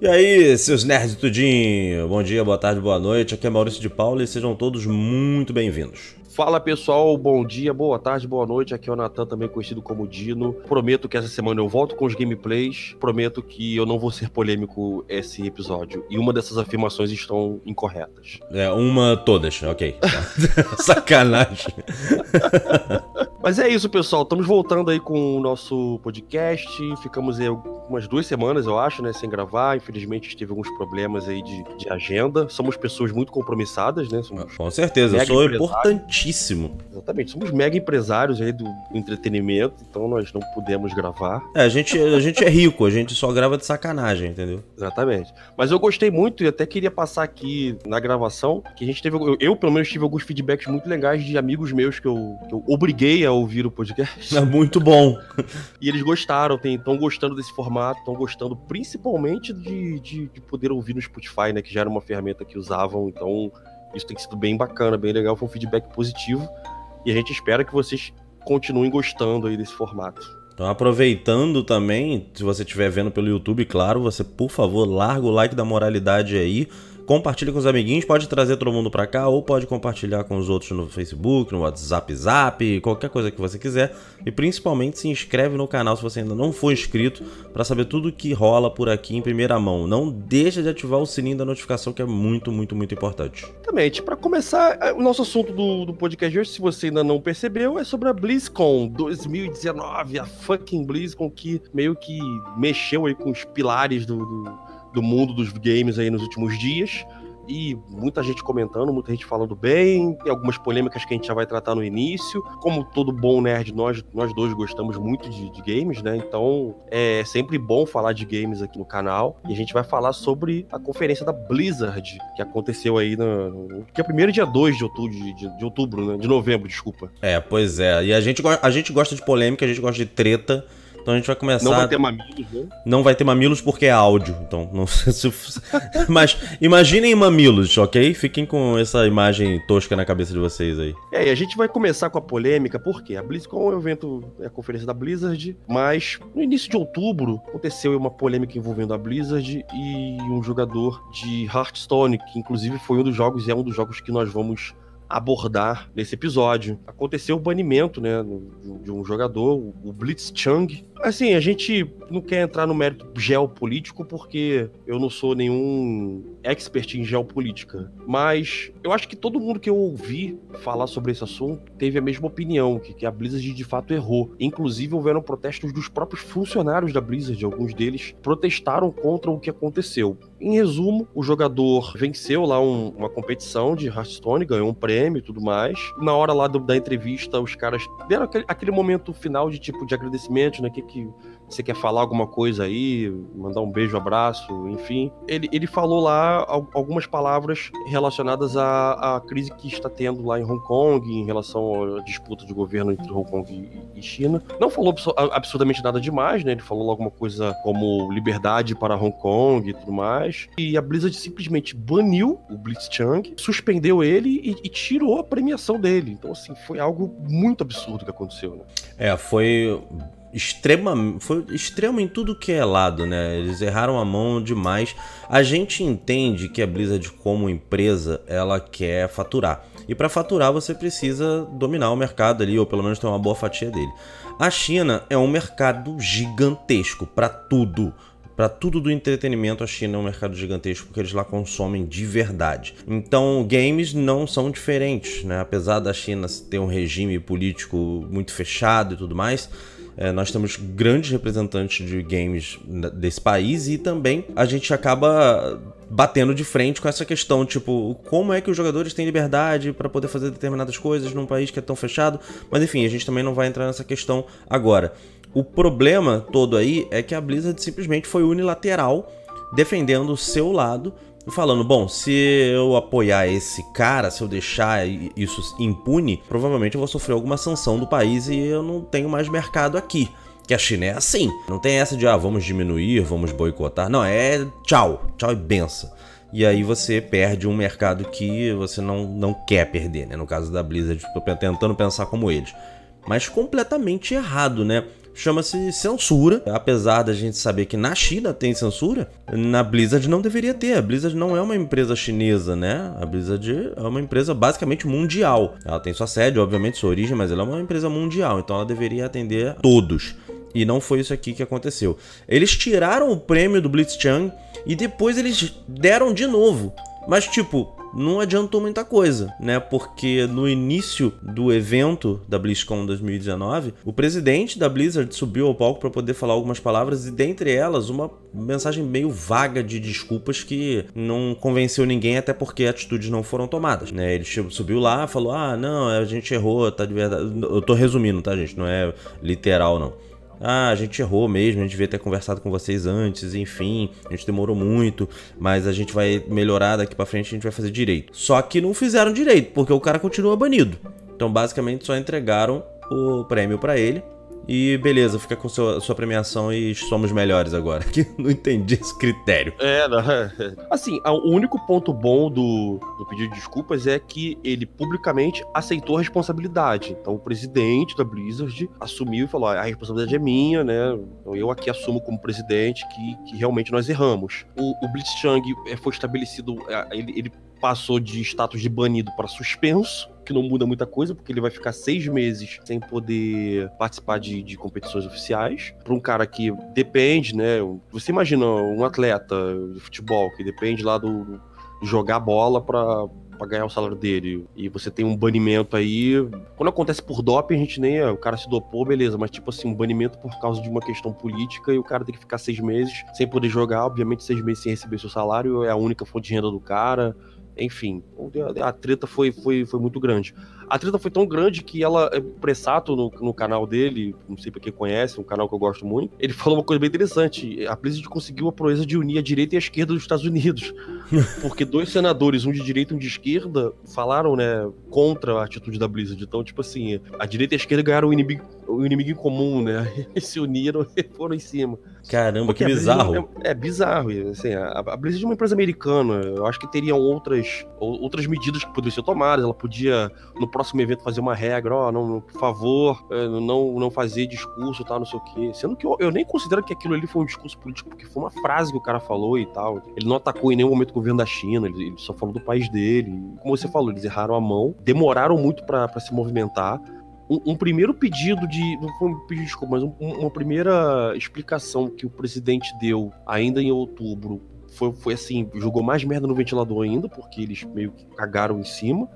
E aí, seus nerds tudinho, bom dia, boa tarde, boa noite. Aqui é Maurício de Paula e sejam todos muito bem-vindos. Fala pessoal, bom dia, boa tarde, boa noite. Aqui é o Natan, também conhecido como Dino. Prometo que essa semana eu volto com os gameplays. Prometo que eu não vou ser polêmico esse episódio. E uma dessas afirmações estão incorretas. É, uma todas, ok. Sacanagem. Mas é isso, pessoal. Estamos voltando aí com o nosso podcast. Ficamos aí umas duas semanas, eu acho, né, sem gravar. Infelizmente, tive alguns problemas aí de, de agenda. Somos pessoas muito compromissadas, né? Somos com certeza, eu sou importantíssimo. Exatamente. Somos mega empresários aí do, do, entretenimento, então nós não pudemos gravar. É, a gente, a gente é rico, a gente só grava de sacanagem, entendeu? Exatamente. Mas eu gostei muito e até queria passar aqui na gravação que a gente teve. Eu, eu pelo menos, tive alguns feedbacks muito legais de amigos meus que eu, que eu obriguei a ouvir o podcast. É muito bom. e eles gostaram, estão gostando desse formato, estão gostando principalmente de, de, de, poder ouvir no Spotify, né? Que já era uma ferramenta que usavam, então isso tem sido bem bacana, bem legal, foi um feedback positivo. E a gente espera que vocês continuem gostando aí desse formato. Então, aproveitando também, se você estiver vendo pelo YouTube, claro, você, por favor, larga o like da moralidade aí compartilha com os amiguinhos, pode trazer todo mundo para cá ou pode compartilhar com os outros no Facebook, no WhatsApp, Zap, qualquer coisa que você quiser. E principalmente se inscreve no canal se você ainda não for inscrito para saber tudo que rola por aqui em primeira mão. Não deixa de ativar o sininho da notificação que é muito, muito, muito importante. Exatamente. Para começar, é, o nosso assunto do, do podcast hoje, se você ainda não percebeu, é sobre a BlizzCon 2019, a fucking BlizzCon que meio que mexeu aí com os pilares do, do do mundo dos games aí nos últimos dias. E muita gente comentando, muita gente falando bem, tem algumas polêmicas que a gente já vai tratar no início. Como todo bom nerd, nós, nós dois gostamos muito de, de games, né? Então é sempre bom falar de games aqui no canal. E a gente vai falar sobre a conferência da Blizzard, que aconteceu aí no, no que é primeiro dia 2 de outubro, de, de, outubro, né? De novembro, desculpa. É, pois é. E a gente, a gente gosta de polêmica, a gente gosta de treta. Então a gente vai começar. Não vai ter mamilos, né? Não vai ter mamilos porque é áudio. Então, não sei se. Mas imaginem mamilos, ok? Fiquem com essa imagem tosca na cabeça de vocês aí. É, e a gente vai começar com a polêmica, porque a BlizzCon é um evento, é a conferência da Blizzard, mas no início de outubro aconteceu uma polêmica envolvendo a Blizzard e um jogador de Hearthstone, que inclusive foi um dos jogos, e é um dos jogos que nós vamos abordar nesse episódio. Aconteceu o banimento, né, de um jogador, o Blitzchung. Assim, a gente não quer entrar no mérito geopolítico porque eu não sou nenhum expert em geopolítica, mas eu acho que todo mundo que eu ouvi falar sobre esse assunto teve a mesma opinião, que, que a Blizzard de fato errou. Inclusive houveram protestos dos próprios funcionários da Blizzard, alguns deles protestaram contra o que aconteceu. Em resumo, o jogador venceu lá um, uma competição de Hearthstone, ganhou um prêmio e tudo mais. Na hora lá do, da entrevista, os caras deram aquele, aquele momento final de tipo de agradecimento, né? Que, que você quer falar alguma coisa aí, mandar um beijo, abraço, enfim. Ele, ele falou lá algumas palavras relacionadas à, à crise que está tendo lá em Hong Kong, em relação à disputa de governo entre Hong Kong e, China. Não falou absurdamente nada demais, né? Ele falou alguma coisa como liberdade para Hong Kong e tudo mais. E a Blizzard simplesmente baniu o Blitzchung, suspendeu ele e, e tirou a premiação dele. Então, assim, foi algo muito absurdo que aconteceu, né? É, foi extrema, foi extremo em tudo que é lado, né? Eles erraram a mão demais. A gente entende que a Blizzard como empresa, ela quer faturar. E para faturar você precisa dominar o mercado ali ou pelo menos ter uma boa fatia dele. A China é um mercado gigantesco para tudo. Para tudo do entretenimento, a China é um mercado gigantesco porque eles lá consomem de verdade. Então, games não são diferentes, né? Apesar da China ter um regime político muito fechado e tudo mais, é, nós temos grandes representantes de games desse país e também a gente acaba batendo de frente com essa questão, tipo, como é que os jogadores têm liberdade para poder fazer determinadas coisas num país que é tão fechado. Mas enfim, a gente também não vai entrar nessa questão agora. O problema todo aí é que a Blizzard simplesmente foi unilateral defendendo o seu lado falando, bom, se eu apoiar esse cara, se eu deixar isso impune, provavelmente eu vou sofrer alguma sanção do país e eu não tenho mais mercado aqui. Que a China é assim. Não tem essa de, ah, vamos diminuir, vamos boicotar. Não, é tchau, tchau e benção. E aí você perde um mercado que você não, não quer perder, né? No caso da Blizzard, tentando pensar como eles. Mas completamente errado, né? Chama-se censura. Apesar da gente saber que na China tem censura, na Blizzard não deveria ter. A Blizzard não é uma empresa chinesa, né? A Blizzard é uma empresa basicamente mundial. Ela tem sua sede, obviamente, sua origem, mas ela é uma empresa mundial, então ela deveria atender todos. E não foi isso aqui que aconteceu. Eles tiraram o prêmio do Blitzchung e depois eles deram de novo. Mas, tipo, não adiantou muita coisa, né? Porque no início do evento da BlizzCon 2019, o presidente da Blizzard subiu ao palco para poder falar algumas palavras e dentre elas uma mensagem meio vaga de desculpas que não convenceu ninguém até porque atitudes não foram tomadas, né? Ele subiu lá, falou: "Ah, não, a gente errou, tá de verdade". Eu tô resumindo, tá, gente? Não é literal não. Ah, a gente errou mesmo, a gente devia ter conversado com vocês antes, enfim, a gente demorou muito, mas a gente vai melhorar daqui para frente, a gente vai fazer direito. Só que não fizeram direito, porque o cara continua banido. Então, basicamente, só entregaram o prêmio para ele e beleza, fica com sua, sua premiação e somos melhores agora. Que não entendi esse critério. É, não, assim, o único ponto bom do, do pedido de desculpas é que ele publicamente aceitou a responsabilidade. Então o presidente da Blizzard assumiu e falou: a responsabilidade é minha, né? Então eu aqui assumo como presidente que, que realmente nós erramos. O, o Blitzchung é, foi estabelecido, é, ele, ele passou de status de banido para suspenso que não muda muita coisa, porque ele vai ficar seis meses sem poder participar de, de competições oficiais. Para um cara que depende, né? Você imagina um atleta de futebol que depende lá do jogar bola para para ganhar o salário dele e você tem um banimento aí. Quando acontece por doping, a gente nem. É, o cara se dopou, beleza, mas tipo assim, um banimento por causa de uma questão política e o cara tem que ficar seis meses sem poder jogar, obviamente, seis meses sem receber seu salário, é a única fonte de renda do cara. Enfim, a treta foi, foi, foi muito grande. A treta foi tão grande que ela, é, Pressato, no, no canal dele, não sei pra quem conhece, um canal que eu gosto muito, ele falou uma coisa bem interessante. A Blizzard conseguiu a proeza de unir a direita e a esquerda dos Estados Unidos. Porque dois senadores, um de direita e um de esquerda, falaram, né, contra a atitude da Blizzard. Então, tipo assim, a direita e a esquerda ganharam o inimigo, o inimigo em comum, né? E se uniram e foram em cima. Caramba, Porque que bizarro. É, é, bizarro. Assim, a, a Blizzard é uma empresa americana. Eu acho que teriam outras, outras medidas que poderiam ser tomadas. Ela podia, no próximo evento fazer uma regra, ó, oh, não, por favor, é, não, não fazer discurso, tal, não sei o quê. Sendo que eu, eu, nem considero que aquilo ali foi um discurso político, porque foi uma frase que o cara falou e tal. Ele não atacou em nenhum momento o governo da China, ele, ele só falou do país dele. Como você falou, eles erraram a mão, demoraram muito para se movimentar. Um, um, primeiro pedido de. Não foi um pedido de desculpa, mas um, uma primeira explicação que o presidente deu ainda em outubro foi, foi assim: jogou mais merda no ventilador ainda, porque eles meio que cagaram em cima.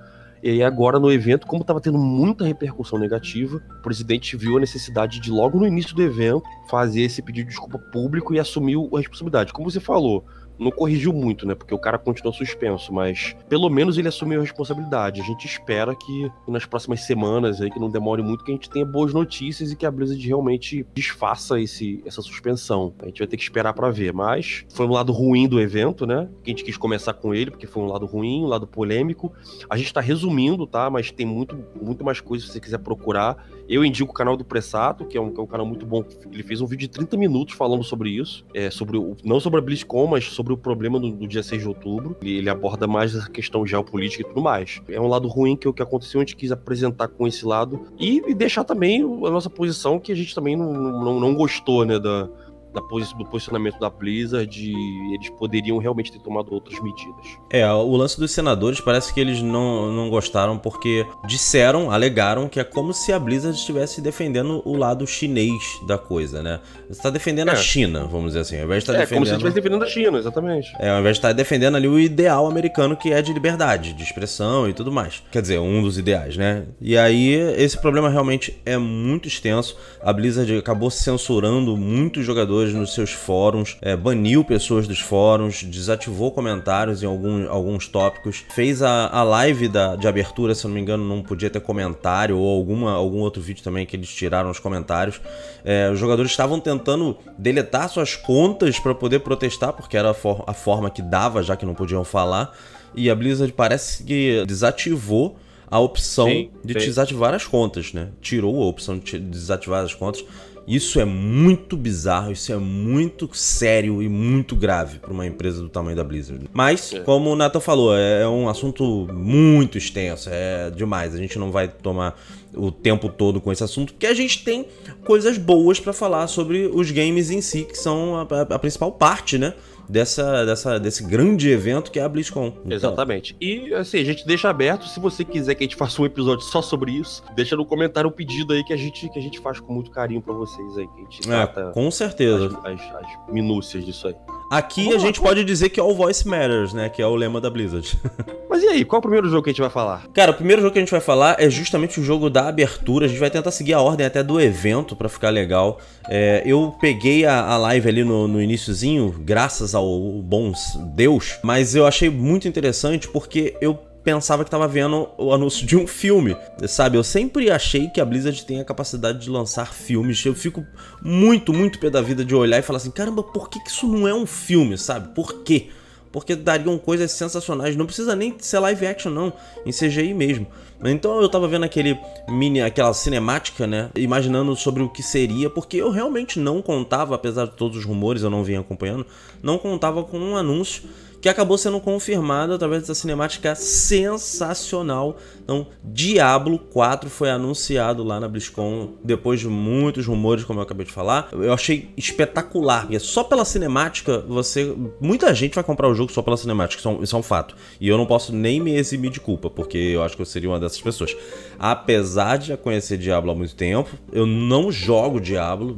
E aí agora no evento, como estava tendo muita repercussão negativa, o presidente viu a necessidade de logo no início do evento fazer esse pedido de desculpa público e assumiu a responsabilidade. Como você falou, não corrigiu muito, né? Porque o cara continuou suspenso, mas pelo menos ele assumiu a responsabilidade. A gente espera que nas próximas semanas aí, que não demore muito, que a gente tenha boas notícias e que a Blizzard realmente desfaça esse, essa suspensão. A gente vai ter que esperar para ver, mas foi um lado ruim do evento, né? Que a gente quis começar com ele, porque foi um lado ruim, um lado polêmico. A gente tá resumindo, tá? Mas tem muito, muito mais coisas se você quiser procurar. Eu indico o canal do Pressato, que é um, que é um canal muito bom. Ele fez um vídeo de 30 minutos falando sobre isso. É, sobre o, não sobre a BlizzCon, mas sobre o problema do, do dia 6 de outubro. Ele, ele, aborda mais essa questão geopolítica e tudo mais. É um lado ruim que o que aconteceu, a gente quis apresentar com esse lado. E, e deixar também a nossa posição, que a gente também não, não, não gostou, né, da, da do posicionamento da Blizzard eles poderiam realmente ter tomado outras medidas. É, o lance dos senadores parece que eles não, não gostaram porque disseram, alegaram que é como se a Blizzard estivesse defendendo o lado chinês da coisa, né? Você está defendendo é. a China, vamos dizer assim, ao invés de estar tá é, defendendo... como se estivesse defendendo a China, exatamente. É, ao invés de estar tá defendendo ali o ideal americano que é de liberdade, de expressão e tudo mais. Quer dizer, um dos ideais, né? E aí, esse problema realmente é muito extenso. A Blizzard acabou censurando muitos jogadores pessoas nos seus fóruns, é, baniu pessoas dos fóruns, desativou comentários em algum, alguns tópicos, fez a, a live da, de abertura, se não me engano, não podia ter comentário, ou alguma, algum outro vídeo também que eles tiraram os comentários. É, os jogadores estavam tentando deletar suas contas para poder protestar, porque era a, for a forma que dava, já que não podiam falar. E a Blizzard parece que desativou a opção sim, de sim. desativar as contas, né? Tirou a opção de desativar as contas. Isso é muito bizarro, isso é muito sério e muito grave para uma empresa do tamanho da Blizzard. Mas, é. como o Nathan falou, é, é um assunto muito extenso, é demais. A gente não vai tomar o tempo todo com esse assunto, porque a gente tem coisas boas para falar sobre os games em si, que são a, a, a principal parte, né? Dessa, dessa, desse grande evento que é a BlizzCon. Então... Exatamente. E assim, a gente deixa aberto, se você quiser que a gente faça um episódio só sobre isso, deixa no comentário o pedido aí que a gente, que a gente faz com muito carinho para vocês aí. Que a gente é, com certeza. As, as, as minúcias disso aí. Aqui Vamos a gente lá, pode dizer que All Voice Matters, né? Que é o lema da Blizzard. Mas e aí, qual é o primeiro jogo que a gente vai falar? Cara, o primeiro jogo que a gente vai falar é justamente o jogo da abertura. A gente vai tentar seguir a ordem até do evento para ficar legal. É, eu peguei a, a live ali no, no iníciozinho, graças ao bom Deus, mas eu achei muito interessante porque eu pensava que estava vendo o anúncio de um filme, sabe? Eu sempre achei que a Blizzard tem a capacidade de lançar filmes. Eu fico muito, muito pé da vida de olhar e falar assim: caramba, por que, que isso não é um filme, sabe? Por quê? Porque dariam coisas sensacionais. Não precisa nem ser live action, não. Em CGI mesmo. Então eu tava vendo aquele mini, aquela cinemática, né? Imaginando sobre o que seria, porque eu realmente não contava, apesar de todos os rumores, eu não vinha acompanhando, não contava com um anúncio que acabou sendo confirmado através dessa cinemática sensacional. Então, Diablo 4 foi anunciado lá na BlizzCon depois de muitos rumores, como eu acabei de falar. Eu achei espetacular, porque só pela cinemática você, muita gente vai comprar o jogo só pela cinemática, isso é, um, isso é um fato. E eu não posso nem me eximir de culpa, porque eu acho que eu seria uma dessas pessoas. Apesar de já conhecer Diablo há muito tempo, eu não jogo Diablo,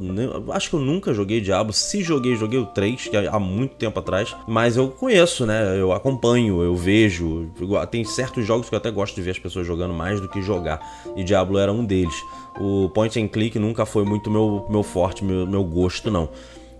acho que eu nunca joguei Diablo. Se joguei, joguei o 3, que é há muito tempo atrás, mas eu conheço, né? Eu acompanho, eu vejo. Tem certos jogos que eu até gosto de ver as pessoas jogando mais do que jogar. E Diablo era um deles. O point and click nunca foi muito meu, meu forte, meu, meu gosto, não.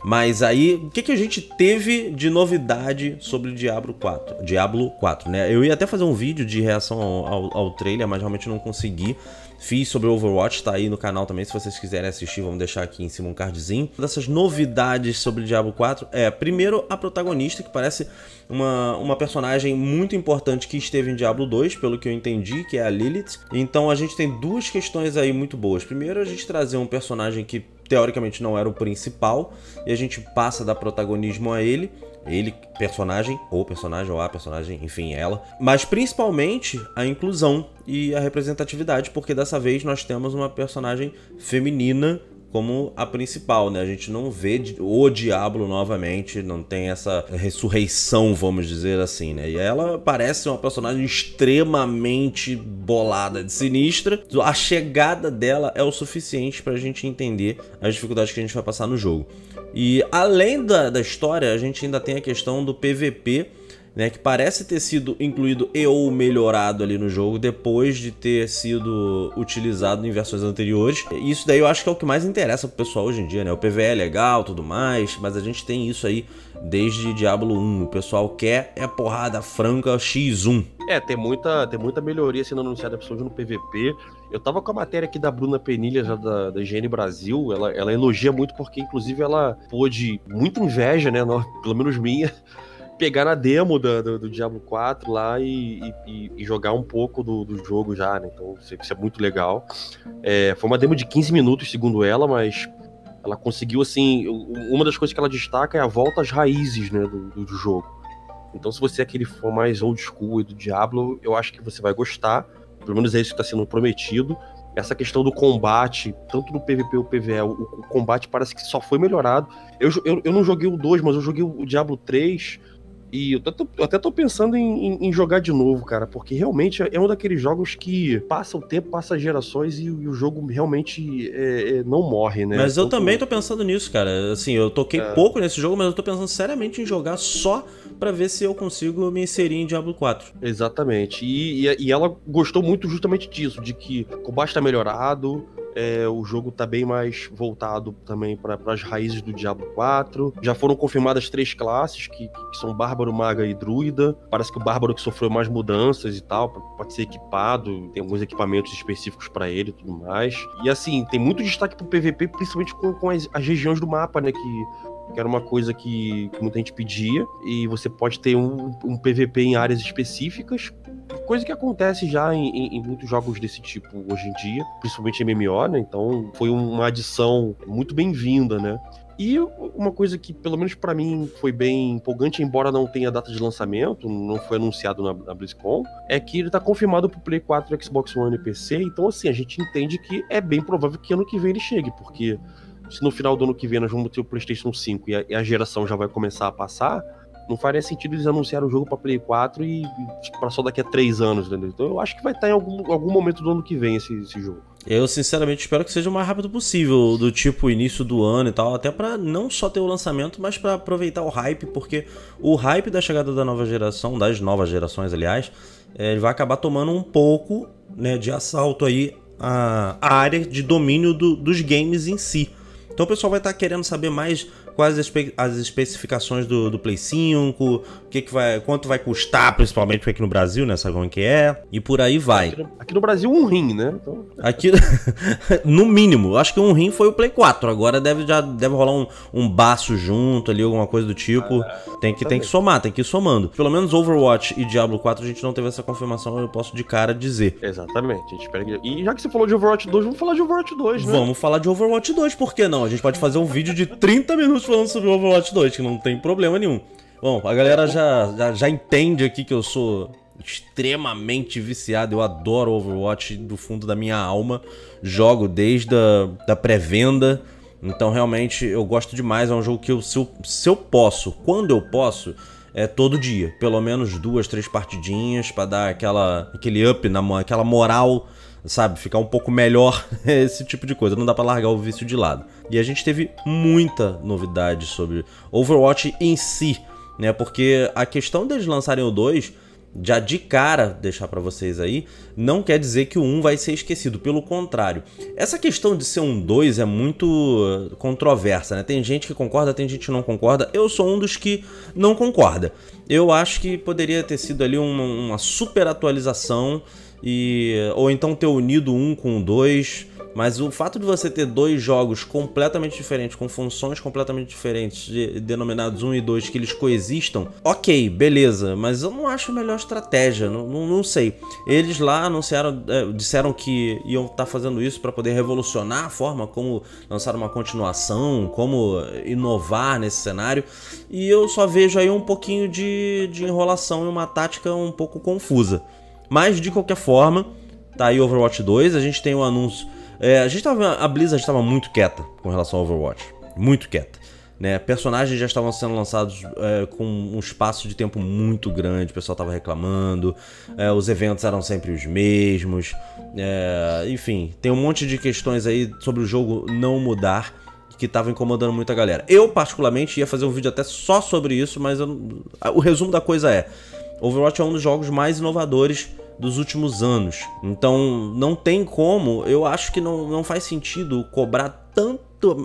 Mas aí, o que, que a gente teve de novidade sobre Diablo 4? Diablo 4, né? Eu ia até fazer um vídeo de reação ao, ao, ao trailer, mas realmente não consegui. Fiz sobre Overwatch, tá aí no canal também, se vocês quiserem assistir, vamos deixar aqui em cima um cardzinho. Dessas novidades sobre Diablo 4 é, primeiro, a protagonista, que parece uma, uma personagem muito importante que esteve em Diablo 2, pelo que eu entendi, que é a Lilith. Então a gente tem duas questões aí muito boas. Primeiro, a gente trazer um personagem que teoricamente não era o principal, e a gente passa a dar protagonismo a ele ele, personagem, ou personagem, ou a personagem, enfim, ela. Mas principalmente a inclusão e a representatividade, porque dessa vez nós temos uma personagem feminina como a principal, né? A gente não vê o Diablo novamente, não tem essa ressurreição, vamos dizer assim, né? E ela parece uma personagem extremamente bolada, de sinistra. A chegada dela é o suficiente pra gente entender as dificuldades que a gente vai passar no jogo. E além da, da história, a gente ainda tem a questão do PVP, né, que parece ter sido incluído e ou melhorado ali no jogo depois de ter sido utilizado em versões anteriores. Isso daí eu acho que é o que mais interessa pro pessoal hoje em dia, né? O PVE é legal, tudo mais, mas a gente tem isso aí desde Diablo 1. O pessoal quer é porrada franca X1. É, tem muita, tem muita melhoria sendo anunciada principalmente no PVP. Eu tava com a matéria aqui da Bruna Penilha, da, da Higiene Brasil. Ela, ela elogia muito porque, inclusive, ela pôde, muita inveja, né? Pelo menos minha, pegar na demo do, do, do Diablo 4 lá e, e, e, jogar um pouco do, do jogo já, né? Então, isso, isso é muito legal. É, foi uma demo de 15 minutos, segundo ela, mas ela conseguiu, assim. Uma das coisas que ela destaca é a volta às raízes, né? do, do jogo. Então, se você é aquele fã mais old school do Diablo, eu acho que você vai gostar. Pelo menos é isso que está sendo prometido. Essa questão do combate, tanto no PVP ou PVE, o, o combate parece que só foi melhorado. Eu, eu, eu não joguei o 2, mas eu joguei o Diablo 3 e eu, tô, eu até tô pensando em, em, em, jogar de novo, cara, porque realmente é um daqueles jogos que passa o tempo, passa gerações e, e o jogo realmente é, é, não morre, né? Mas eu Tanto... também tô pensando nisso, cara. Assim, eu toquei é. pouco nesse jogo, mas eu tô pensando seriamente em jogar só para ver se eu consigo me inserir em Diablo 4. Exatamente. E, e, e ela gostou muito justamente disso, de que o combate tá melhorado, é, o jogo tá bem mais voltado também para as raízes do Diablo 4. Já foram confirmadas três classes, que, que, são Bárbaro, Maga e Druida. Parece que o Bárbaro que sofreu mais mudanças e tal, pode ser equipado, tem alguns equipamentos específicos para ele e tudo mais. E assim, tem muito destaque pro PVP, principalmente com, com as, as regiões do mapa, né? Que que era uma coisa que, que, muita gente pedia, e você pode ter um, um PVP em áreas específicas, coisa que acontece já em, em, em, muitos jogos desse tipo hoje em dia, principalmente MMO, né? Então foi uma adição muito bem-vinda, né? E uma coisa que, pelo menos para mim, foi bem empolgante, embora não tenha data de lançamento, não foi anunciado na, na BlizzCon, é que ele tá confirmado pro Play 4, Xbox One e PC. Então, assim, a gente entende que é bem provável que ano que vem ele chegue, porque se no final do ano que vem nós vamos ter o PlayStation 5 e a, e a geração já vai começar a passar, não faria sentido eles anunciarem o jogo para Play 4 e tipo, para só daqui a três anos, entendeu? Então eu acho que vai estar em algum, algum momento do ano que vem esse, esse jogo. Eu sinceramente espero que seja o mais rápido possível, do tipo início do ano e tal, até para não só ter o lançamento, mas para aproveitar o hype, porque o hype da chegada da nova geração, das novas gerações, aliás, é, ele vai acabar tomando um pouco né, de assalto aí a, a área de domínio do, dos games em si. Então o pessoal vai estar querendo saber mais quais as, espe as especificações do, do Play 5, o que, que vai, quanto vai custar, principalmente porque aqui no Brasil, né? Sabe como que é? E por aí vai. Aqui no, aqui no Brasil, um rim, né? Então... Aqui, no mínimo, acho que um rim foi o Play 4. Agora deve, já deve rolar um, um baço junto ali, alguma coisa do tipo. Ah, tem, que, tem que somar, tem que ir somando. Pelo menos Overwatch e Diablo 4 a gente não teve essa confirmação, eu posso de cara dizer. Exatamente. A gente espera que... E já que você falou de Overwatch 2, vamos falar de Overwatch 2, né? Vamos falar de Overwatch 2, por que não? A gente pode fazer um vídeo de 30 minutos falando sobre Overwatch 2, que não tem problema nenhum. Bom, a galera já, já, já entende aqui que eu sou extremamente viciado. Eu adoro Overwatch do fundo da minha alma. Jogo desde a da pré-venda. Então, realmente, eu gosto demais. É um jogo que eu, se, eu, se eu posso, quando eu posso, é todo dia. Pelo menos duas, três partidinhas para dar aquela, aquele up, na, aquela moral sabe? Ficar um pouco melhor, esse tipo de coisa. Não dá para largar o vício de lado. E a gente teve muita novidade sobre Overwatch em si, né? Porque a questão deles lançarem o 2 já de cara deixar para vocês aí, não quer dizer que o 1 vai ser esquecido, pelo contrário. Essa questão de ser um 2 é muito controversa, né? Tem gente que concorda, tem gente que não concorda. Eu sou um dos que não concorda. Eu acho que poderia ter sido ali uma, uma super atualização e ou então ter unido um com dois. Mas o fato de você ter dois jogos completamente diferentes, com funções completamente diferentes, de, denominados 1 e 2, que eles coexistam, ok, beleza, mas eu não acho a melhor estratégia, não, não, não sei. Eles lá anunciaram, é, disseram que iam estar tá fazendo isso para poder revolucionar a forma como lançar uma continuação, como inovar nesse cenário, e eu só vejo aí um pouquinho de, de enrolação e uma tática um pouco confusa. Mas de qualquer forma, tá aí Overwatch 2, a gente tem o um anúncio. É, a gente tava. A Blizzard estava muito quieta com relação ao Overwatch. Muito quieta. Né? Personagens já estavam sendo lançados é, com um espaço de tempo muito grande, o pessoal estava reclamando, é, os eventos eram sempre os mesmos, é, enfim, tem um monte de questões aí sobre o jogo não mudar que estavam incomodando muito a galera. Eu, particularmente, ia fazer um vídeo até só sobre isso, mas eu, o resumo da coisa é: Overwatch é um dos jogos mais inovadores dos últimos anos. Então não tem como, eu acho que não, não faz sentido cobrar tanta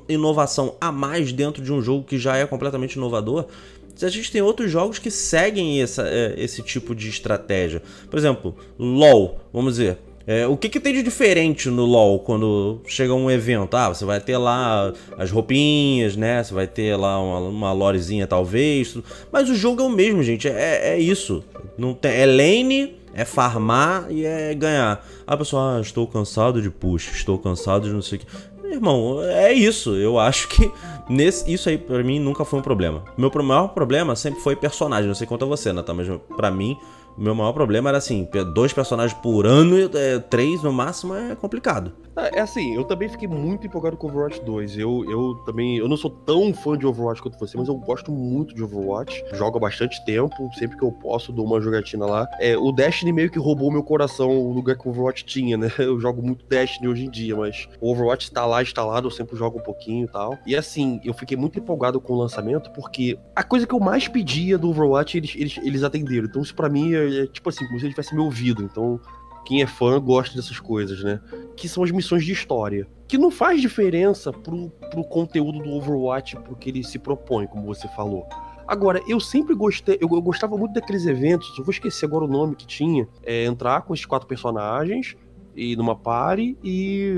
inovação a mais dentro de um jogo que já é completamente inovador. Se a gente tem outros jogos que seguem essa, é, esse tipo de estratégia. Por exemplo, LOL, vamos dizer. É, o que, que tem de diferente no LoL quando chega um evento? Ah, você vai ter lá as roupinhas, né? Você vai ter lá uma, uma lorezinha talvez. Mas o jogo é o mesmo, gente. É, é isso. Não tem, é lane, é farmar e é ganhar. A pessoa, ah, estou cansado de push, estou cansado de não sei o que. Irmão, é isso. Eu acho que nesse, isso aí pra mim nunca foi um problema. Meu maior problema sempre foi personagem. Não sei quanto a você, Natan, mas pra mim o meu maior problema era assim, dois personagens por ano, é, três no máximo é complicado. É, é assim, eu também fiquei muito empolgado com Overwatch 2. Eu, eu também, eu não sou tão fã de Overwatch quanto você, mas eu gosto muito de Overwatch. Jogo há bastante tempo, sempre que eu posso dou uma jogatina lá. É, o Destiny meio que roubou meu coração, o lugar que o Overwatch tinha, né? Eu jogo muito Destiny hoje em dia, mas o Overwatch está lá instalado, eu sempre jogo um pouquinho e tal. E assim, eu fiquei muito empolgado com o lançamento, porque a coisa que eu mais pedia do Overwatch, eles, eles, eles atenderam. Então isso para mim é, é tipo assim, como se ele tivesse me ouvido. Então quem é fã gosta dessas coisas, né? Que são as missões de história. Que não faz diferença pro, pro conteúdo do Overwatch, pro que ele se propõe, como você falou. Agora, eu sempre gostei, eu, eu gostava muito daqueles eventos, eu vou esquecer agora o nome que tinha, é entrar com esses quatro personagens e numa party e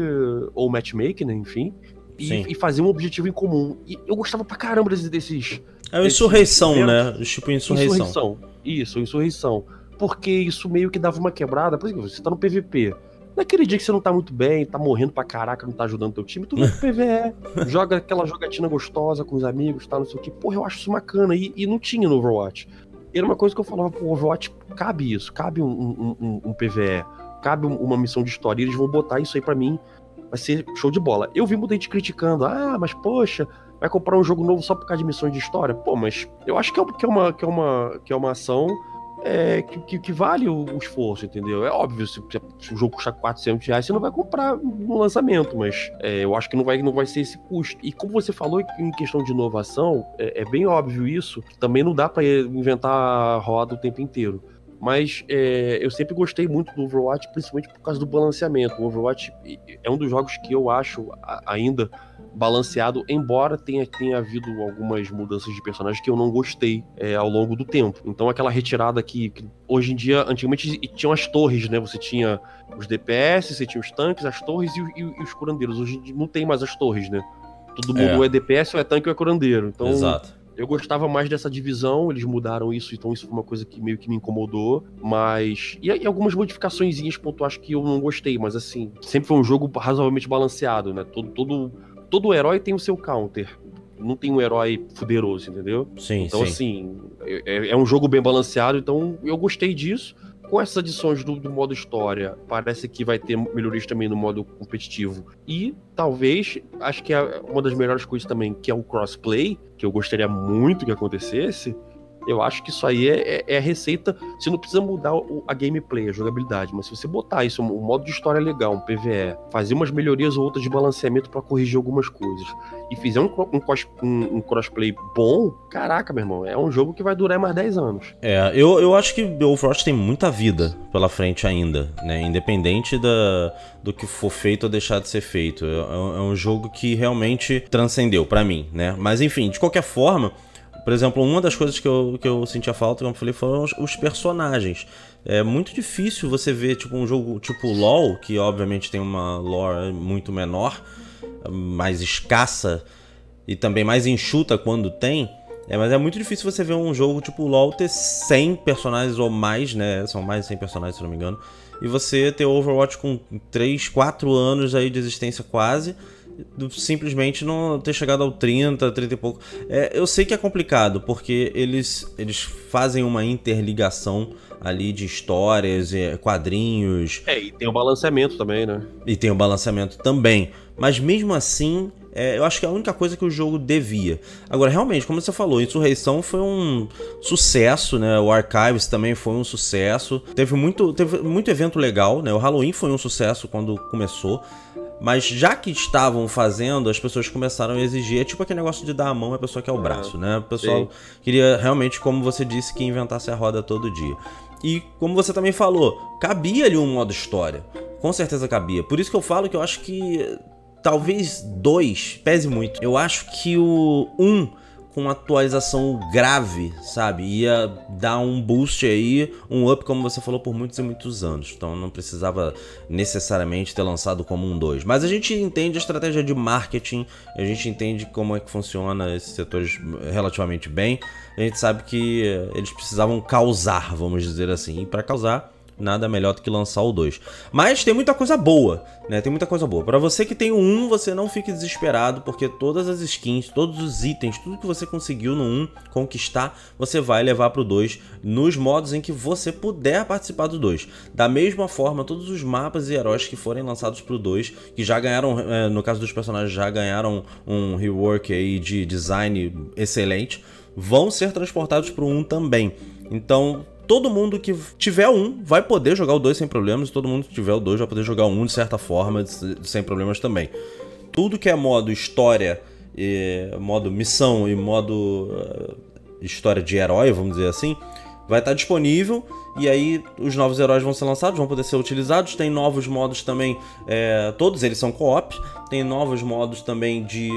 ou matchmaking, né, enfim, e, e, fazer um objetivo em comum. E eu gostava pra caramba desses. desses é uma insurreição, né? Tipo insurreição. Insurreição. Isso, insurreição. porque isso meio que dava uma quebrada. Por exemplo, você tá no PVP. Naquele dia que você não tá muito bem, tá morrendo pra caraca, não tá ajudando teu time, tu vai pro PVE, joga aquela jogatina gostosa com os amigos, tá, não sei o que. Porra, eu acho isso bacana. E, e não tinha no Overwatch. Era uma coisa que eu falava, pô, Overwatch, cabe isso, cabe um, um, um, um PVE, cabe uma missão de história, e eles vão botar isso aí para mim, vai ser show de bola. Eu vi muita gente criticando, ah, mas poxa, vai comprar um jogo novo só por causa de missões de história? Pô, mas eu acho que é, que é, uma, que é, uma, que é uma ação é, que, que, que, vale o, o, esforço, entendeu? É óbvio, se, se, o jogo custar 400 reais, você não vai comprar no lançamento, mas é, eu acho que não vai, não vai ser esse custo. E como você falou em questão de inovação, é, é bem óbvio isso, também não dá para inventar a roda o tempo inteiro. Mas é, eu sempre gostei muito do Overwatch, principalmente por causa do balanceamento. O Overwatch é um dos jogos que eu acho ainda balanceado, embora tenha, tenha havido algumas mudanças de personagens que eu não gostei é, ao longo do tempo. Então aquela retirada que, que, hoje em dia, antigamente tinham as torres, né? Você tinha os DPS, você tinha os tanques, as torres e, e, e os curandeiros. Hoje não tem mais as torres, né? Todo mundo é. ou é DPS ou é tanque ou é curandeiro. Então, Exato. Eu gostava mais dessa divisão, eles mudaram isso, então isso foi uma coisa que meio que me incomodou, mas. E, e algumas modificações pontuais que eu não gostei, mas assim, sempre foi um jogo razoavelmente balanceado, né? Todo, todo todo herói tem o seu counter. Não tem um herói fuderoso, entendeu? Sim, então, sim. assim, é, é, um jogo bem balanceado, então eu gostei disso. Com essas adições do, do, modo história, parece que vai ter melhorias também no modo competitivo. E talvez, acho que é uma das melhores coisas também, que é o crossplay, que eu gostaria muito que acontecesse, eu acho que isso aí é, é, é a receita. Você não precisa mudar o, a gameplay, a jogabilidade, mas se você botar isso, um, um modo de história legal, um PVE, fazer umas melhorias ou outras de balanceamento para corrigir algumas coisas, e fizer um, um, um, crossplay bom, caraca, meu irmão, é um jogo que vai durar mais 10 anos. É, eu, eu acho que Overwatch tem muita vida pela frente ainda, né? Independente da, do que for feito ou deixar de ser feito. É, é um jogo que realmente transcendeu para mim, né? Mas enfim, de qualquer forma. Por exemplo, uma das coisas que eu, que eu sentia falta, como eu falei, foram os, os, personagens. É muito difícil você ver tipo um jogo tipo LoL, que obviamente tem uma lore muito menor, mais escassa e também mais enxuta quando tem. É, mas é muito difícil você ver um jogo tipo LoL ter 100 personagens ou mais, né? São mais de 100 personagens, se não me engano. E você ter Overwatch com 3, 4 anos aí de existência quase simplesmente não ter chegado ao 30, 30 e pouco. É, eu sei que é complicado, porque eles, eles fazem uma interligação ali de histórias, quadrinhos. É, e tem o balanceamento também, né? E tem o balanceamento também. Mas mesmo assim, é, eu acho que é a única coisa que o jogo devia. Agora, realmente, como você falou, Insurreição foi um sucesso, né? O Archives também foi um sucesso. Teve muito, teve muito evento legal, né? O Halloween foi um sucesso quando começou. Mas já que estavam fazendo, as pessoas começaram a exigir. É tipo aquele negócio de dar a mão à pessoa que é o braço, né? O pessoal Sim. queria realmente, como você disse, que inventasse a roda todo dia. E como você também falou, cabia ali um modo história. Com certeza cabia. Por isso que eu falo que eu acho que talvez dois pese muito. Eu acho que o um com atualização grave, sabe? Ia dar um boost aí, um up, como você falou, por muitos e muitos anos. Então não precisava necessariamente ter lançado como um 2. Mas a gente entende a estratégia de marketing, a gente entende como é que funciona esses setores relativamente bem. A gente sabe que eles precisavam causar, vamos dizer assim. E para causar, nada melhor do que lançar o 2. Mas tem muita coisa boa, né? Tem muita coisa boa. Para você que tem o 1, você não fique desesperado, porque todas as skins, todos os itens, tudo que você conseguiu no 1 conquistar, você vai levar pro 2 nos modos em que você puder participar do 2. Da mesma forma, todos os mapas e heróis que forem lançados pro 2, que já ganharam, é, no caso dos personagens, já ganharam um rework aí de design excelente, vão ser transportados pro 1 também. Então, todo mundo que tiver um vai poder jogar o 2 sem problemas, todo mundo que tiver o 2 vai poder jogar um de certa forma, sem problemas também. Tudo que é modo história, e modo missão e modo uh, história de herói, vamos dizer assim, vai estar disponível e aí os novos heróis vão ser lançados, vão poder ser utilizados. Tem novos modos também, é, todos eles são co-op. Tem novos modos também de,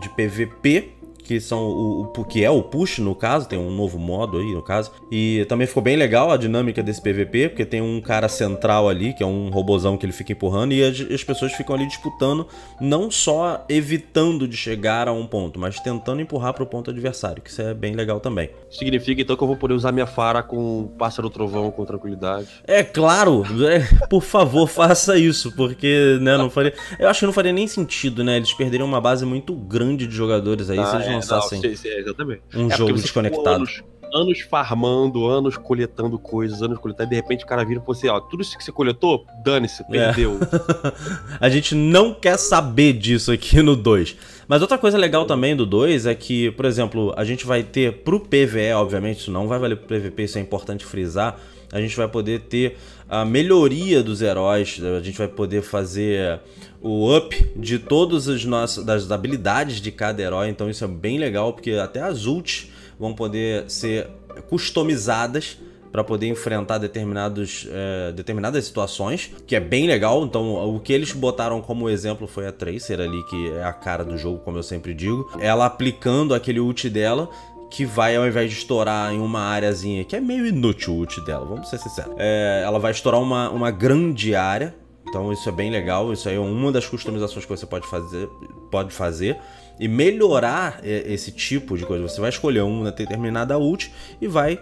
de PVP que são o, o, que é o push no caso, tem um novo modo aí no caso. E também ficou bem legal a dinâmica desse PVP, porque tem um cara central ali, que é um robozão que ele fica empurrando, e as, as pessoas ficam ali disputando, não só evitando de chegar a um ponto, mas tentando empurrar para o ponto adversário, que isso é bem legal também. Significa então que eu vou poder usar minha Fara com Pássaro Trovão com tranquilidade? É claro, é, por favor, faça isso, porque né, não faria. Eu acho que não faria nem sentido, né? Eles perderiam uma base muito grande de jogadores aí ah, se eles lançassem é, exatamente. um é jogo desconectado. Anos, anos, farmando, anos coletando coisas, anos coletando, e de repente o cara vira e fala assim: ó, tudo isso que você coletou, dane-se, é. perdeu. É. a gente não quer saber disso aqui no 2. Mas outra coisa legal também do 2 é que, por exemplo, a gente vai ter pro PVE, obviamente, isso não vai valer pro PVP, isso é importante frisar. A gente vai poder ter a melhoria dos heróis, a gente vai poder fazer o up de todas as nossas das habilidades de cada herói, então isso é bem legal, porque até as ults vão poder ser customizadas para poder enfrentar determinados, é, determinadas situações, que é bem legal. Então, o que eles botaram como exemplo foi a Tracer ali, que é a cara do jogo, como eu sempre digo. Ela aplicando aquele ult dela, que vai, ao invés de estourar em uma áreazinha, que é meio inútil o ult dela, vamos ser sinceros. É, ela vai estourar uma, uma grande área. Então isso é bem legal, isso aí é uma das customizações que você pode fazer, pode fazer e melhorar esse tipo de coisa. Você vai escolher uma determinada ult e vai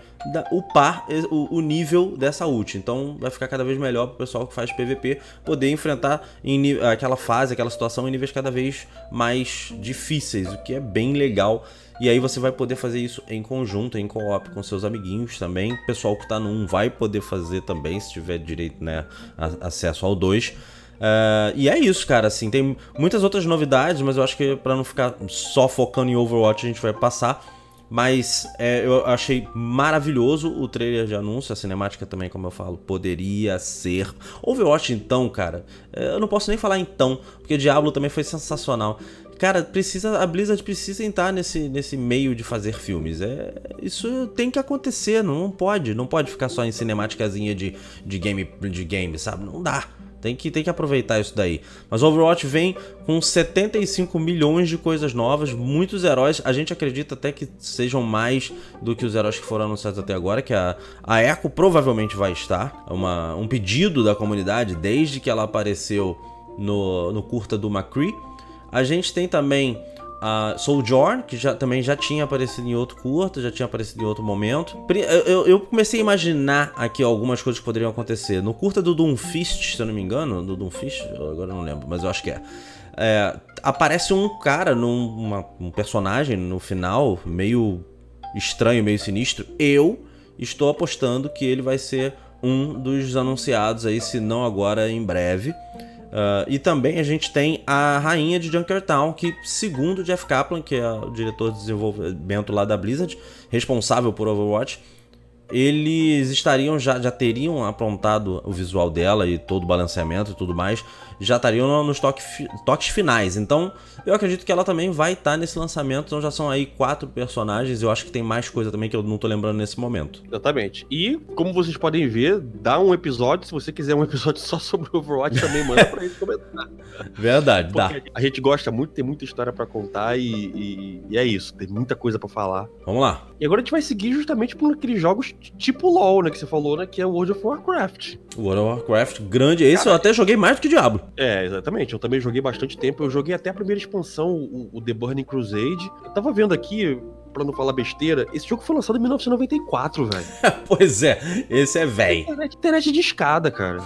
upar o nível dessa ult. Então vai ficar cada vez melhor para o pessoal que faz PVP poder enfrentar aquela fase, aquela situação em níveis cada vez mais difíceis, o que é bem legal. E aí você vai poder fazer isso em conjunto, em co-op com seus amiguinhos também. O pessoal que está no 1 vai poder fazer também, se tiver direito, né, acesso ao 2. Uh, e é isso, cara, assim, tem muitas outras novidades, mas eu acho que para não ficar só focando em Overwatch a gente vai passar. Mas é, eu achei maravilhoso o trailer de anúncio, a cinemática também, como eu falo, poderia ser. Overwatch então, cara, é, eu não posso nem falar então, porque Diablo também foi sensacional. Cara, precisa a Blizzard precisa entrar nesse, nesse meio de fazer filmes. É, isso tem que acontecer, não, não pode, não pode ficar só em cinemáticazinha de, de game, de game, sabe? Não dá. Tem que, tem que aproveitar isso daí. Mas Overwatch vem com 75 milhões de coisas novas, muitos heróis. A gente acredita até que sejam mais do que os heróis que foram anunciados até agora, que a, a Echo provavelmente vai estar. É uma, um pedido da comunidade desde que ela apareceu no, no curta do McCree. A gente tem também a Sojourn, que já, também já tinha aparecido em outro curto, já tinha aparecido em outro momento. Eu, eu, comecei a imaginar aqui algumas coisas que poderiam acontecer. No curta do Doomfist, se eu não me engano, do Doomfist, agora eu não lembro, mas eu acho que é. é aparece um cara, num, uma, um personagem no final, meio estranho, meio sinistro. Eu estou apostando que ele vai ser um dos anunciados aí, se não agora, em breve. Uh, e também a gente tem a rainha de Junkertown, que, segundo Jeff Kaplan, que é o diretor de desenvolvimento lá da Blizzard, responsável por Overwatch, eles estariam já, já teriam aprontado o visual dela e todo o balanceamento e tudo mais já estariam nos toque, toques finais. Então, eu acredito que ela também vai estar tá nesse lançamento. Então, já são aí quatro personagens. Eu acho que tem mais coisa também que eu não tô lembrando nesse momento. Exatamente. E, como vocês podem ver, dá um episódio. Se você quiser um episódio só sobre Overwatch, também manda pra gente comentar. Verdade, Porque dá. A gente gosta muito, tem muita história para contar e, e, e, é isso. Tem muita coisa para falar. Vamos lá. E agora a gente vai seguir justamente por aqueles jogos tipo LoL, né? Que você falou, né? Que é World of Warcraft. World of Warcraft, grande. Esse Cara, eu até joguei mais do que Diablo. É, exatamente. Eu também joguei bastante tempo. Eu joguei até a primeira expansão, o, o The Burning Crusade. Eu tava vendo aqui, pra não falar besteira, esse jogo foi lançado em 1994, velho. pois é, esse é velho. Internet, internet de escada, cara.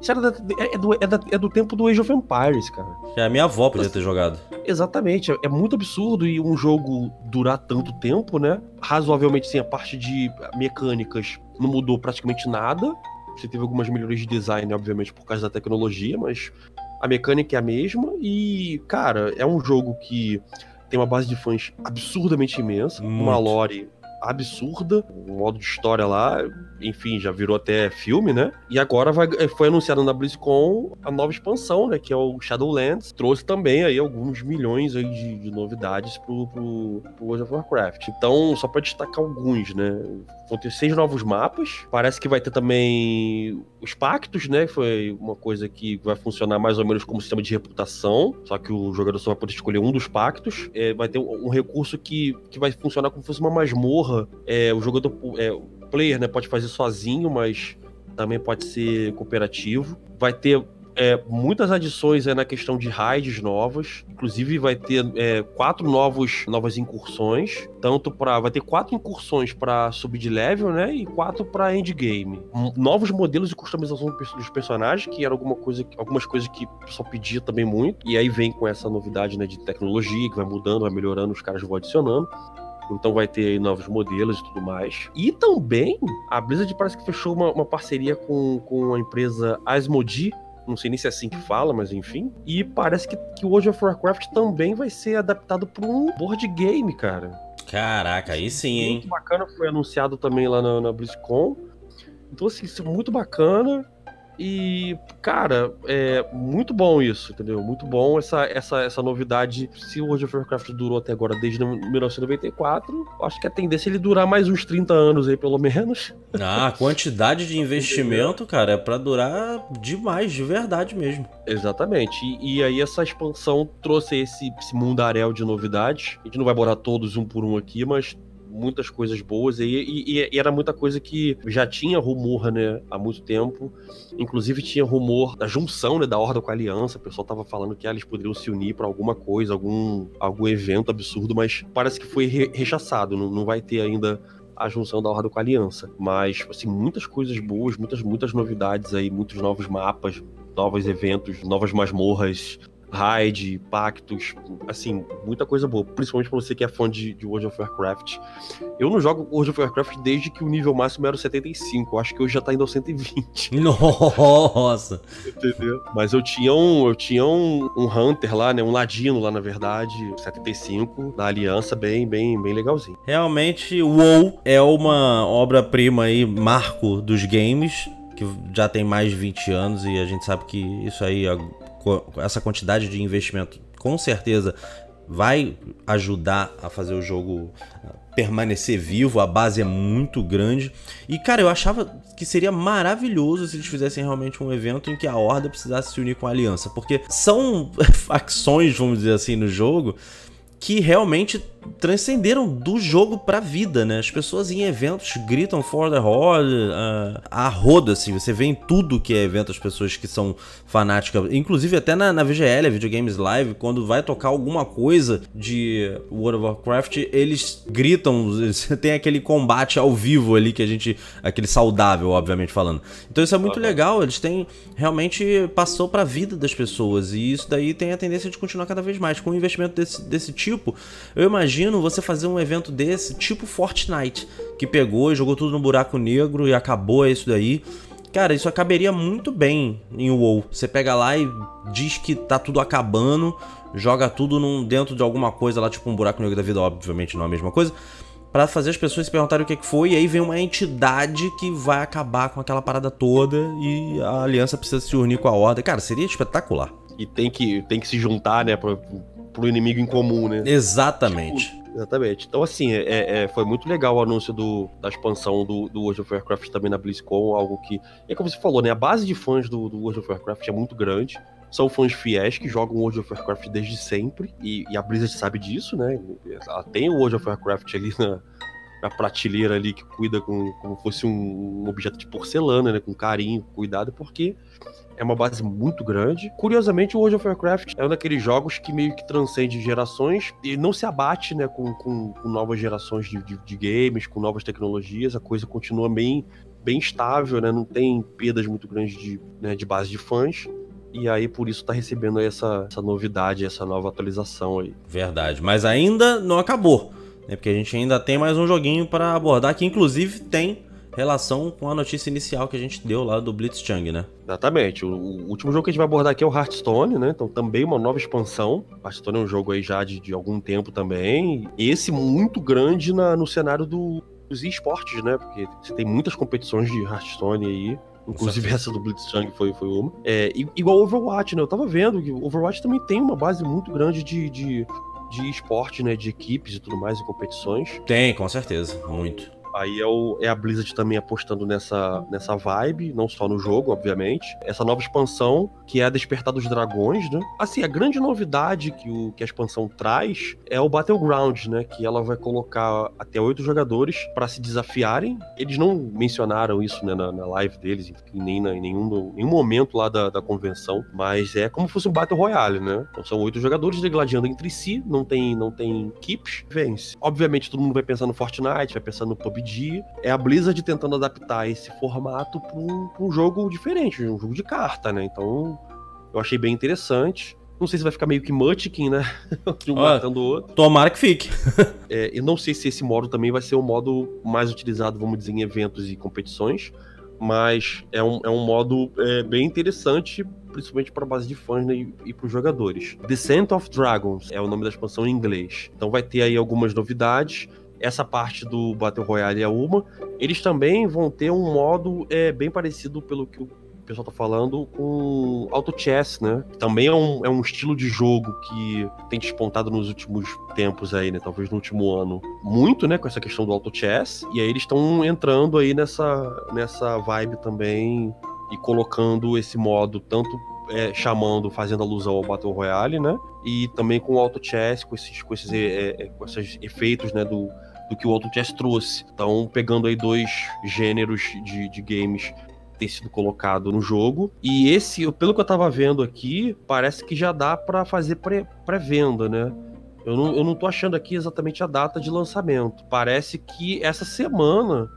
Isso era da, é, do, é, da, é, do tempo do Age of Empires, cara. É, a minha avó podia ter jogado. Exatamente. É muito absurdo e um jogo durar tanto tempo, né? Razoavelmente, sim, a parte de mecânicas não mudou praticamente nada. Você teve algumas melhorias de design, obviamente, por causa da tecnologia, mas a mecânica é a mesma. E, cara, é um jogo que tem uma base de fãs absurdamente imensa, Muito. uma lore absurda. O modo de história lá, enfim, já virou até filme, né? E agora vai, eh, foi anunciado na BlizzCon a nova expansão, né? Que é o Shadowlands. Trouxe também aí alguns milhões aí de, de novidades pro, pro, pro World of Warcraft. Então, só para destacar alguns, né? Vão ter seis novos mapas. Parece que vai ter também os pactos, né? Foi uma coisa que vai funcionar mais ou menos como sistema de reputação. Só que o jogador só vai poder escolher um dos pactos. É, vai ter um, um recurso que, que vai funcionar como se fosse uma masmorra. É, o jogador. É, player, né, pode fazer sozinho, mas também pode ser cooperativo. Vai ter é, muitas adições é, na questão de raids novas. Inclusive vai ter é, quatro novos, novas incursões. Tanto para vai ter quatro incursões para subir de level, né? E quatro para endgame. Novos modelos de customização dos personagens, que era alguma coisa, algumas coisas que o pessoal pedia também muito. E aí vem com essa novidade né, de tecnologia que vai mudando, vai melhorando, os caras vão adicionando. Então vai ter novos modelos e tudo mais. E também a Blizzard parece que fechou uma, uma parceria com, com a empresa Asmodee, não sei nem se é assim que fala, mas enfim. E parece que, que o World of Warcraft também vai ser adaptado para um board game, cara. Caraca, aí sim, hein? Muito bacana, foi anunciado também lá na, na BlizzCon. Então, assim, isso é muito bacana. E, cara, é muito bom isso, entendeu? Muito bom essa, essa, essa novidade. Se o World of Warcraft durou até agora, desde 1994, acho que a tendência é ele durar mais uns 30 anos aí, pelo menos. Ah, a quantidade de investimento, cara, é pra durar demais, de verdade mesmo. Exatamente. E, e aí essa expansão trouxe esse, esse mundaréu de novidades. A gente não vai borar todos um por um aqui, mas muitas coisas boas e, e, e, era muita coisa que já tinha rumor, né, há muito tempo. Inclusive tinha rumor da junção, né, da Horda com a Aliança. O pessoal tava falando que ah, eles poderiam se unir para alguma coisa, algum, algum evento absurdo, mas parece que foi re rechaçado. Não, não vai ter ainda a junção da Horda com a Aliança. Mas, assim, muitas coisas boas, muitas, muitas novidades aí, muitos novos mapas, novos eventos, novas masmorras, raid, pactos, assim, muita coisa boa. Principalmente pra você que é fã de, de, World of Warcraft. Eu não jogo World of Warcraft desde que o nível máximo era o 75. Eu acho que hoje já tá indo ao 120. Nossa! Entendeu? Mas eu tinha um, eu tinha um, um Hunter lá, né? Um Ladino lá, na verdade, 75, da Aliança, bem, bem, bem legalzinho. Realmente, o WoW é uma obra-prima aí, marco dos games que já tem mais de 20 anos e a gente sabe que isso aí essa quantidade de investimento com certeza vai ajudar a fazer o jogo uh, permanecer vivo, a base é muito grande. E cara, eu achava que seria maravilhoso se eles fizessem realmente um evento em que a Horda precisasse se unir com a Aliança, porque são facções, vamos dizer assim, no jogo que realmente transcenderam do jogo pra vida, né? As pessoas em eventos gritam For the Horde, uh, a roda, assim, você vê em tudo que é evento as pessoas que são fanáticas, inclusive até na, na VGL, Videogames Live, quando vai tocar alguma coisa de World of Warcraft, eles gritam, tem aquele combate ao vivo ali que a gente, aquele saudável, obviamente falando. Então isso é muito legal, eles têm, realmente passou pra vida das pessoas e isso daí tem a tendência de continuar cada vez mais. Com um investimento desse, desse tipo, eu imagino imagino você fazer um evento desse, tipo Fortnite, que pegou e jogou tudo no buraco negro e acabou isso daí. Cara, isso caberia muito bem em WoW. Você pega lá e diz que tá tudo acabando, joga tudo num, dentro de alguma coisa lá, tipo um buraco negro da vida, obviamente não é a mesma coisa, para fazer as pessoas se perguntarem o que, que foi, e aí vem uma entidade que vai acabar com aquela parada toda e a aliança precisa se unir com a ordem. Cara, seria espetacular. E tem que, tem que se juntar, né, pra, pro inimigo em comum, né? Exatamente. Tipo, exatamente. Então, assim, é, é, é, foi muito legal o anúncio do, da expansão do, do World of Warcraft também na BlizzCon, algo que. É como você falou, né? A base de fãs do, do World of Warcraft é muito grande. São fãs fiéis que jogam World of Warcraft desde sempre. E, e a Blizzard sabe disso, né? Ela tem o World of Warcraft ali na, na prateleira ali que cuida com, como fosse um, objeto de porcelana, né? Com carinho, cuidado, porque é uma base muito grande. Curiosamente, o World of Warcraft é um daqueles jogos que meio que transcende gerações e não se abate, né, com, com, com novas gerações de, de, de, games, com novas tecnologias, a coisa continua bem, bem estável, né, não tem perdas muito grandes de, né, de base de fãs. E aí, por isso, tá recebendo essa, essa novidade, essa nova atualização aí. Verdade, mas ainda não acabou, né? Porque a gente ainda tem mais um joguinho para abordar, que inclusive tem relação com a notícia inicial que a gente deu lá do Blitzchung, né? Exatamente. O, o, último jogo que a gente vai abordar aqui é o Hearthstone, né? Então também uma nova expansão. Hearthstone é um jogo aí já de, de algum tempo também. Esse muito grande na, no cenário do, dos esportes, né? Porque você tem muitas competições de Hearthstone aí. Inclusive essa do Blitzchung foi, foi uma. É, igual Overwatch, né? Eu tava vendo que o Overwatch também tem uma base muito grande de, de, de esporte, né? De equipes e tudo mais, e competições. Tem, com certeza. Muito. Aí é, o, é, a Blizzard também apostando nessa, nessa vibe, não só no jogo, obviamente. Essa nova expansão, que é a Despertar dos Dragões, né? Assim, a grande novidade que, o, que a expansão traz é o Battleground, né? Que ela vai colocar até oito jogadores para se desafiarem. Eles não mencionaram isso né, na, na live deles, nem na, em nenhum, nenhum momento lá da, da convenção, mas é como se fosse um Battle Royale, né? Então são oito jogadores degladiando entre si, não tem, não tem equipes, vence. Obviamente todo mundo vai pensar no Fortnite, vai pensar no PUBG, é a Blizzard tentando adaptar esse formato para um, um, jogo diferente, um jogo de carta, né? Então, eu achei bem interessante. Não sei se vai ficar meio que Munchkin, né? um ah, matando o outro. Tomara que fique. é, eu não sei se esse modo também vai ser o modo mais utilizado, vamos dizer, em eventos e competições. Mas é um, é um modo é, bem interessante, principalmente para base de fãs né, e, e para os jogadores. Descent of Dragons é o nome da expansão em inglês. Então vai ter aí algumas novidades essa parte do Battle Royale é uma. Eles também vão ter um modo é, bem parecido, pelo que o pessoal tá falando, com Auto Chess, né? Também é um, é um estilo de jogo que tem despontado nos últimos tempos aí, né? Talvez no último ano. Muito, né? Com essa questão do Auto Chess. E aí eles estão entrando aí nessa, nessa vibe também e colocando esse modo tanto é, chamando, fazendo alusão ao Battle Royale, né? E também com o Auto Chess, com esses, com esses, é, é, com esses efeitos, né? Do, do que o Auto Chess trouxe. Então, pegando aí dois gêneros de, de games ter sido colocado no jogo. E esse, pelo que eu tava vendo aqui, parece que já dá para fazer pré-venda, né? Eu não, eu não tô achando aqui exatamente a data de lançamento. Parece que essa semana,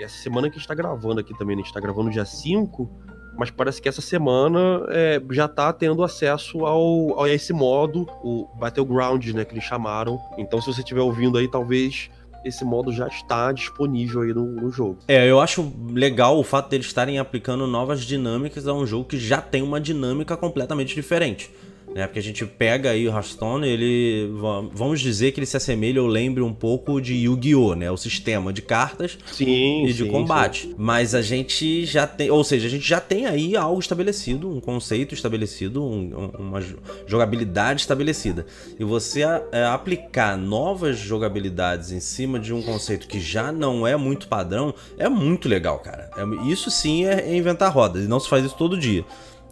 essa semana que a gente tá gravando aqui também, né? a gente tá gravando dia 5, mas parece que essa semana é, já tá tendo acesso ao, a esse modo, o Battleground, né, que eles chamaram. Então, se você estiver ouvindo aí, talvez esse modo já está disponível aí no, no, jogo. É, eu acho legal o fato deles estarem aplicando novas dinâmicas a um jogo que já tem uma dinâmica completamente diferente né? Porque a gente pega aí o Hearthstone, ele vamos dizer que ele se assemelha ou lembre um pouco de Yu-Gi-Oh, né? O sistema de cartas sim, e de sim, combate. Sim. Mas a gente já tem, ou seja, a gente já tem aí algo estabelecido, um conceito estabelecido, um, uma jogabilidade estabelecida. E você é, aplicar novas jogabilidades em cima de um conceito que já não é muito padrão, é muito legal, cara. É, isso sim é, é inventar roda, e não se faz isso todo dia.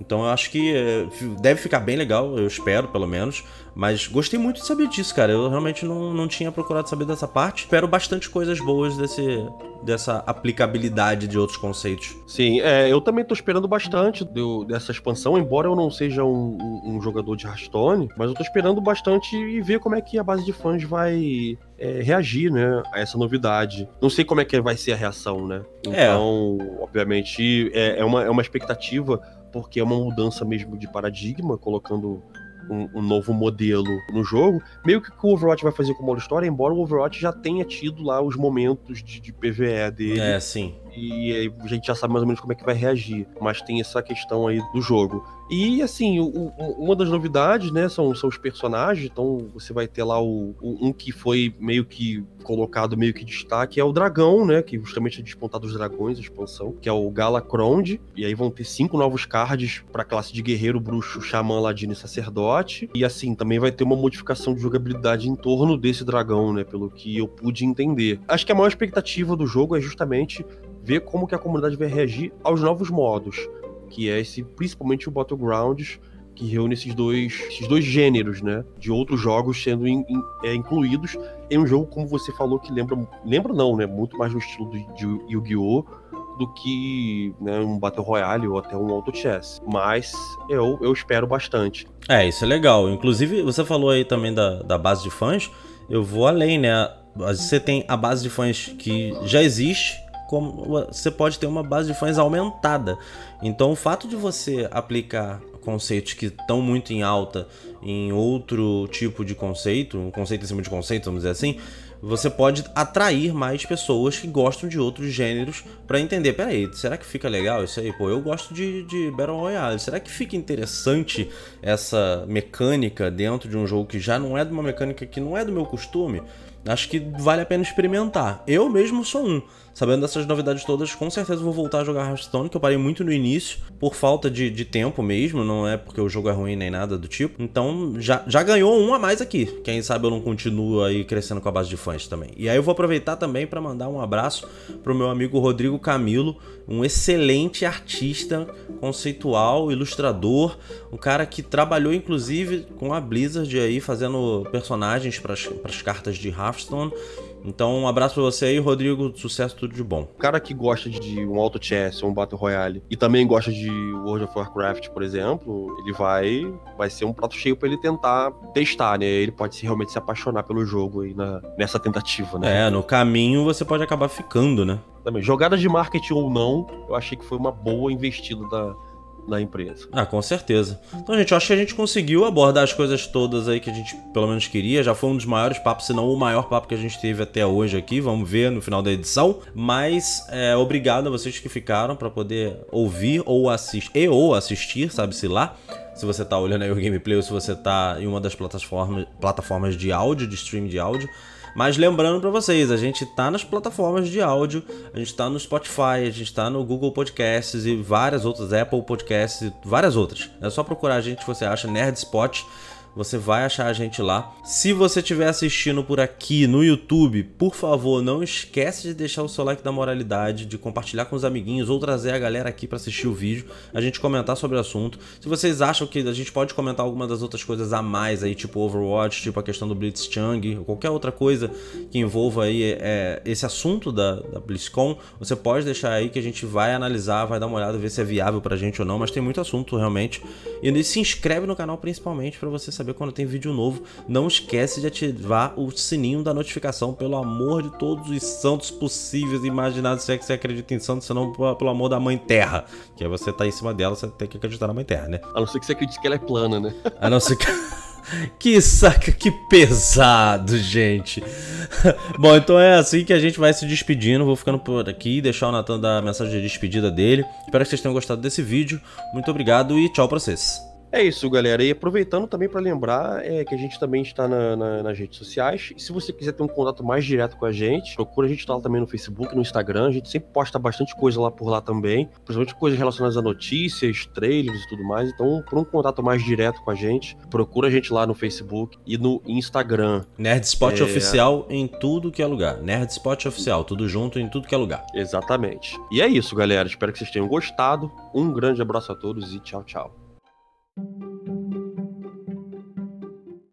Então eu acho que eh, deve ficar bem legal, eu espero pelo menos. Mas gostei muito de saber disso, cara. Eu realmente não, não tinha procurado saber dessa parte. Espero bastante coisas boas desse, dessa aplicabilidade de outros conceitos. Sim, é, eu também tô esperando bastante do, dessa expansão, embora eu não seja um, um, um, jogador de Hearthstone, mas eu tô esperando bastante e ver como é que a base de fãs vai é, reagir, né, a essa novidade. Não sei como é que vai ser a reação, né? É. Então, é. obviamente, é, é, uma, é uma expectativa porque é uma mudança mesmo de paradigma, colocando um, um, novo modelo no jogo. Meio que o Overwatch vai fazer com o modo história, embora o Overwatch já tenha tido lá os momentos de, de PVE dele. É, sim. E a gente já sabe mais ou menos como é que vai reagir. Mas tem essa questão aí do jogo. E assim, o, o, uma das novidades, né, são, são os personagens. Então você vai ter lá o, um que foi meio que colocado meio que destaque é o dragão, né? Que justamente é despontado dos dragões, a expansão, que é o Galacrond. E aí vão ter cinco novos cards pra classe de guerreiro, bruxo, xamã, ladino e sacerdote. E assim, também vai ter uma modificação de jogabilidade em torno desse dragão, né? Pelo que eu pude entender. Acho que a maior expectativa do jogo é justamente ver como que a comunidade vai reagir aos novos modos que é esse, principalmente o Battlegrounds, que reúne esses dois, esses dois gêneros, né? De outros jogos sendo in, in, é, incluídos em um jogo, como você falou, que lembra. Lembra não, né? Muito mais no estilo de, de Yu-Gi-Oh! do que né, um Battle Royale ou até um Auto Chess. Mas eu, eu espero bastante. É, isso é legal. Inclusive, você falou aí também da, da base de fãs. Eu vou além, né? Você tem a base de fãs que já existe, como você pode ter uma base de fãs aumentada. Então, o fato de você aplicar conceitos que estão muito em alta em outro tipo de conceito, um conceito em cima de conceito, vamos dizer assim, você pode atrair mais pessoas que gostam de outros gêneros para entender, peraí, será que fica legal isso aí? Pô, eu gosto de, de Battle Royale, será que fica interessante essa mecânica dentro de um jogo que já não é de uma mecânica que não é do meu costume? Acho que vale a pena experimentar. Eu mesmo sou um. Sabendo dessas novidades todas, com certeza vou voltar a jogar Hearthstone, que eu parei muito no início, por falta de, de tempo mesmo, não é porque o jogo é ruim nem nada do tipo. Então já, já ganhou um a mais aqui. Quem sabe eu não continuo aí crescendo com a base de fãs também. E aí eu vou aproveitar também para mandar um abraço pro meu amigo Rodrigo Camilo, um excelente artista conceitual, ilustrador, um cara que trabalhou inclusive com a Blizzard aí fazendo personagens para as cartas de Hearthstone. Então, um abraço pra você aí, Rodrigo. Sucesso, tudo de bom. O cara que gosta de um auto chess ou um Battle Royale e também gosta de World of Warcraft, por exemplo, ele vai vai ser um prato cheio para ele tentar testar, né? Ele pode realmente se apaixonar pelo jogo aí na, nessa tentativa, né? É, no caminho você pode acabar ficando, né? Também. Jogadas de marketing ou não, eu achei que foi uma boa investida da, da empresa. Ah, com certeza. Então, gente, eu acho que a gente conseguiu abordar as coisas todas aí que a gente pelo menos queria. Já foi um dos maiores papos, se não o maior papo que a gente teve até hoje aqui. Vamos ver no final da edição. Mas é, obrigado a vocês que ficaram para poder ouvir ou assistir e ou assistir, sabe-se lá. Se você tá olhando aí o gameplay ou se você tá em uma das plataformas, plataformas de áudio, de stream de áudio. Mas lembrando para vocês, a gente tá nas plataformas de áudio, a gente tá no Spotify, a gente tá no Google Podcasts e várias outras, Apple Podcasts e várias outras. É só procurar a gente, você acha Nerdspot você vai achar a gente lá. Se você estiver assistindo por aqui no YouTube, por favor, não esquece de deixar o seu like da moralidade, de compartilhar com os amiguinhos ou trazer a galera aqui para assistir o vídeo, a gente comentar sobre o assunto. Se vocês acham que a gente pode comentar alguma das outras coisas a mais aí, tipo Overwatch, tipo a questão do Blitzchung, ou qualquer outra coisa que envolva aí é, esse assunto da, da BlizzCon, você pode deixar aí que a gente vai analisar, vai dar uma olhada, ver se é viável pra gente ou não, mas tem muito assunto realmente. E se inscreve no canal principalmente para você saber saber quando tem vídeo novo. Não esquece de ativar o sininho da notificação, pelo amor de todos os santos possíveis e imaginados, se é que você acredita em santos, senão pelo amor da Mãe Terra. Que aí você tá em cima dela, você tem que acreditar na Mãe Terra, né? A não ser que você acredite que ela é plana, né? A não ser que... Que saca, que pesado, gente. Bom, então é assim que a gente vai se despedindo. Vou ficando por aqui, deixar o Natan dar a mensagem de despedida dele. Espero que vocês tenham gostado desse vídeo. Muito obrigado e tchau pra vocês. É isso, galera. E aproveitando também para lembrar é, que a gente também está na, na, nas redes sociais. E se você quiser ter um contato mais direto com a gente, procura a gente lá também no Facebook, no Instagram. A gente sempre posta bastante coisa lá por lá também, principalmente coisas relacionadas a notícias, trailers e tudo mais. Então, por um contato mais direto com a gente, procura a gente lá no Facebook e no Instagram. Nerdspot é... Oficial em tudo que é lugar. Nerdspot Oficial, tudo junto em tudo que é lugar. Exatamente. E é isso, galera. Espero que vocês tenham gostado. Um grande abraço a todos e tchau, tchau. Thank you.